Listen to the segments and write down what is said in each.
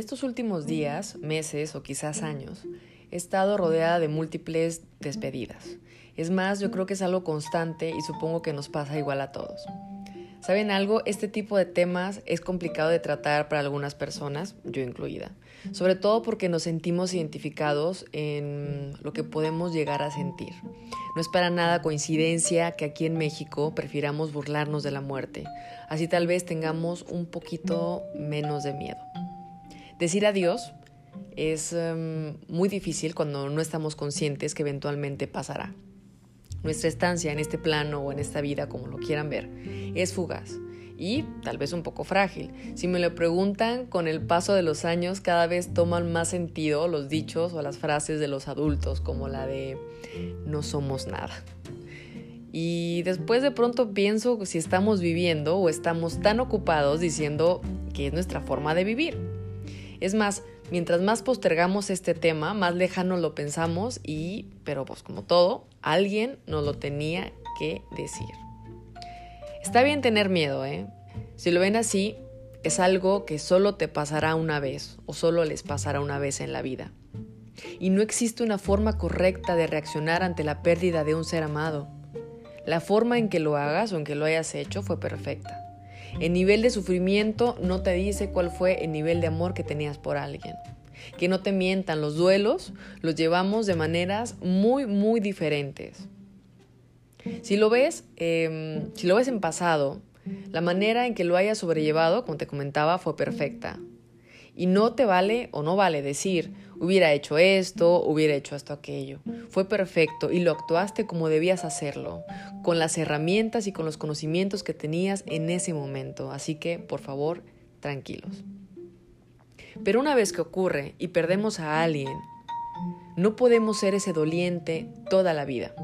estos últimos días, meses o quizás años, he estado rodeada de múltiples despedidas. Es más, yo creo que es algo constante y supongo que nos pasa igual a todos. ¿Saben algo? Este tipo de temas es complicado de tratar para algunas personas, yo incluida, sobre todo porque nos sentimos identificados en lo que podemos llegar a sentir. No es para nada coincidencia que aquí en México prefiramos burlarnos de la muerte, así tal vez tengamos un poquito menos de miedo. Decir adiós es em, muy difícil cuando no estamos conscientes que eventualmente pasará. Nuestra estancia en este plano o en esta vida, como lo quieran ver, es fugaz y tal vez un poco frágil. Si me lo preguntan, con el paso de los años cada vez toman más sentido los dichos o las frases de los adultos, como la de no somos nada. Y después de pronto pienso si estamos viviendo o estamos tan ocupados diciendo que es nuestra forma de vivir. Es más, mientras más postergamos este tema, más lejano lo pensamos y, pero pues como todo, alguien nos lo tenía que decir. Está bien tener miedo, ¿eh? Si lo ven así, es algo que solo te pasará una vez o solo les pasará una vez en la vida. Y no existe una forma correcta de reaccionar ante la pérdida de un ser amado. La forma en que lo hagas o en que lo hayas hecho fue perfecta. El nivel de sufrimiento no te dice cuál fue el nivel de amor que tenías por alguien. Que no te mientan, los duelos los llevamos de maneras muy, muy diferentes. Si lo ves, em, si lo ves en pasado, la manera en que lo hayas sobrellevado, como te comentaba, fue perfecta. Y no te vale o no vale decir, hubiera hecho esto, hubiera hecho esto, aquello. Fue perfecto y lo actuaste como debías hacerlo, con las herramientas y con los conocimientos que tenías en ese momento. Así que, por favor, tranquilos. Pero una vez que ocurre y perdemos a alguien, no podemos ser ese doliente toda la vida.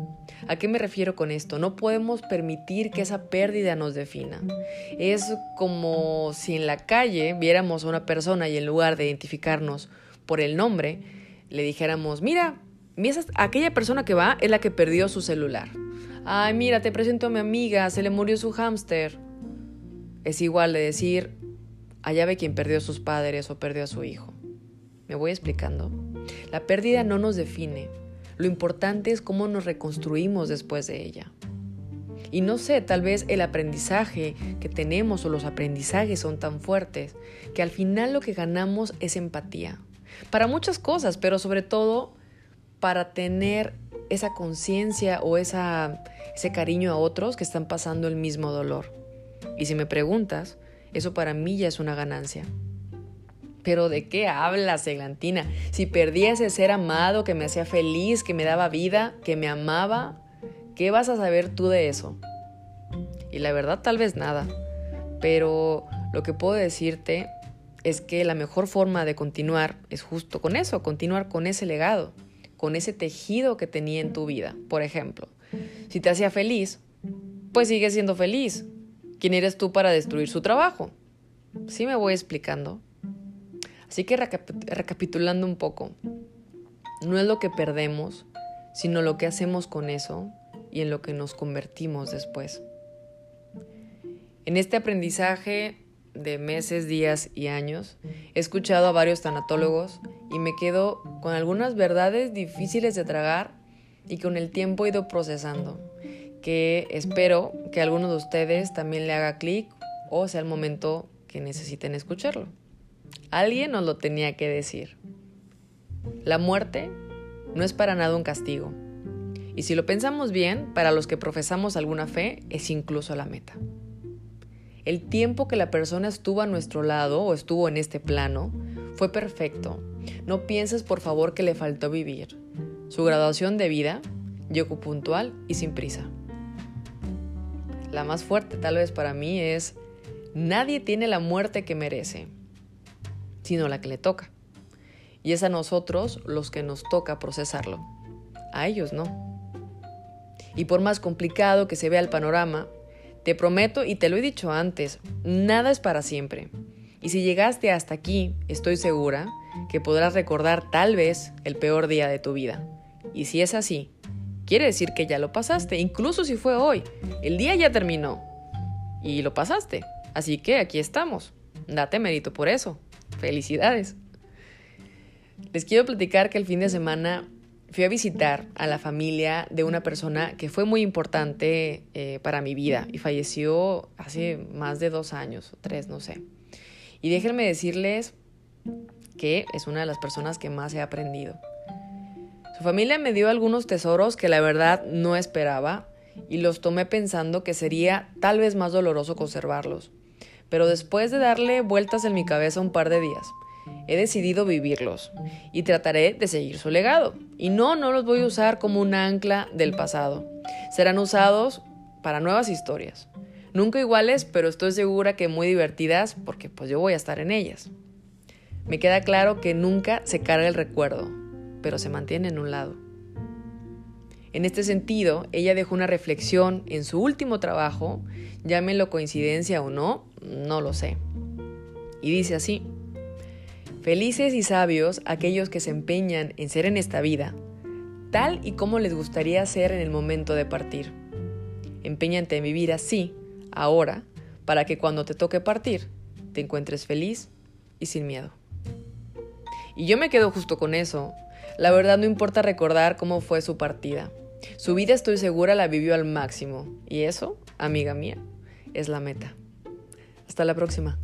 ¿A qué me refiero con esto? No podemos permitir que esa pérdida nos defina. Es como si en la calle viéramos a una persona y en lugar de identificarnos por el nombre, le dijéramos, mira, aquella persona que va es la que perdió su celular. Ay, mira, te presento a mi amiga, se le murió su hámster. Es igual de decir, allá ve quien perdió a sus padres o perdió a su hijo. ¿Me voy explicando? La pérdida no nos define, lo importante es cómo nos reconstruimos después de ella. Y no sé, tal vez el aprendizaje que tenemos o los aprendizajes son tan fuertes que al final lo que ganamos es empatía. Para muchas cosas, pero sobre todo para tener esa conciencia o esa, ese cariño a otros que están pasando el mismo dolor. Y si me preguntas, eso para mí ya es una ganancia. Pero ¿de qué hablas, Eglantina? Si perdí ese ser amado que me hacía feliz, que me daba vida, que me amaba, ¿qué vas a saber tú de eso? Y la verdad tal vez nada. Pero lo que puedo decirte es que la mejor forma de continuar es justo con eso, continuar con ese legado, con ese tejido que tenía en tu vida. Por ejemplo, si te hacía feliz, pues sigue siendo feliz. ¿Quién eres tú para destruir su trabajo? ¿Sí me voy explicando? Así que recapitulando un poco, no es lo que perdemos, sino lo que hacemos con eso y en lo que nos convertimos después. En este aprendizaje de meses, días y años, he escuchado a varios tanatólogos y me quedo con algunas verdades difíciles de tragar y con el tiempo he ido procesando, que espero que alguno de ustedes también le haga clic o sea el momento que necesiten escucharlo. Alguien nos lo tenía que decir. La muerte no es para nada un castigo. Y si lo pensamos bien, para los que profesamos alguna fe, es incluso la meta. El tiempo que la persona estuvo a nuestro lado o estuvo en este plano fue perfecto. No pienses por favor que le faltó vivir. Su graduación de vida llegó puntual y sin prisa. La más fuerte tal vez para mí es, nadie tiene la muerte que merece sino la que le toca. Y es a nosotros los que nos toca procesarlo. A ellos no. Y por más complicado que se vea el panorama, te prometo y te lo he dicho antes, nada es para siempre. Y si llegaste hasta aquí, estoy segura que podrás recordar tal vez el peor día de tu vida. Y si es así, quiere decir que ya lo pasaste, incluso si fue hoy. El día ya terminó. Y lo pasaste. Así que aquí estamos. Date mérito por eso. Felicidades. Les quiero platicar que el fin de semana fui a visitar a la familia de una persona que fue muy importante eh, para mi vida y falleció hace más de dos años tres, no sé. Y déjenme decirles que es una de las personas que más he aprendido. Su familia me dio algunos tesoros que la verdad no esperaba y los tomé pensando que sería tal vez más doloroso conservarlos. Pero después de darle vueltas en mi cabeza un par de días, he decidido vivirlos y trataré de seguir su legado. Y no, no los voy a usar como un ancla del pasado. Serán usados para nuevas historias. Nunca iguales, pero estoy segura que muy divertidas porque pues yo voy a estar en ellas. Me queda claro que nunca se carga el recuerdo, pero se mantiene en un lado. En este sentido, ella dejó una reflexión en su último trabajo, llámelo coincidencia o no, no lo sé. Y dice así, Felices y sabios aquellos que se empeñan en ser en esta vida, tal y como les gustaría ser en el momento de partir. Empeñante en vivir así, ahora, para que cuando te toque partir, te encuentres feliz y sin miedo. Y yo me quedo justo con eso. La verdad no importa recordar cómo fue su partida. Su vida estoy segura la vivió al máximo. Y eso, amiga mía, es la meta. Hasta la próxima.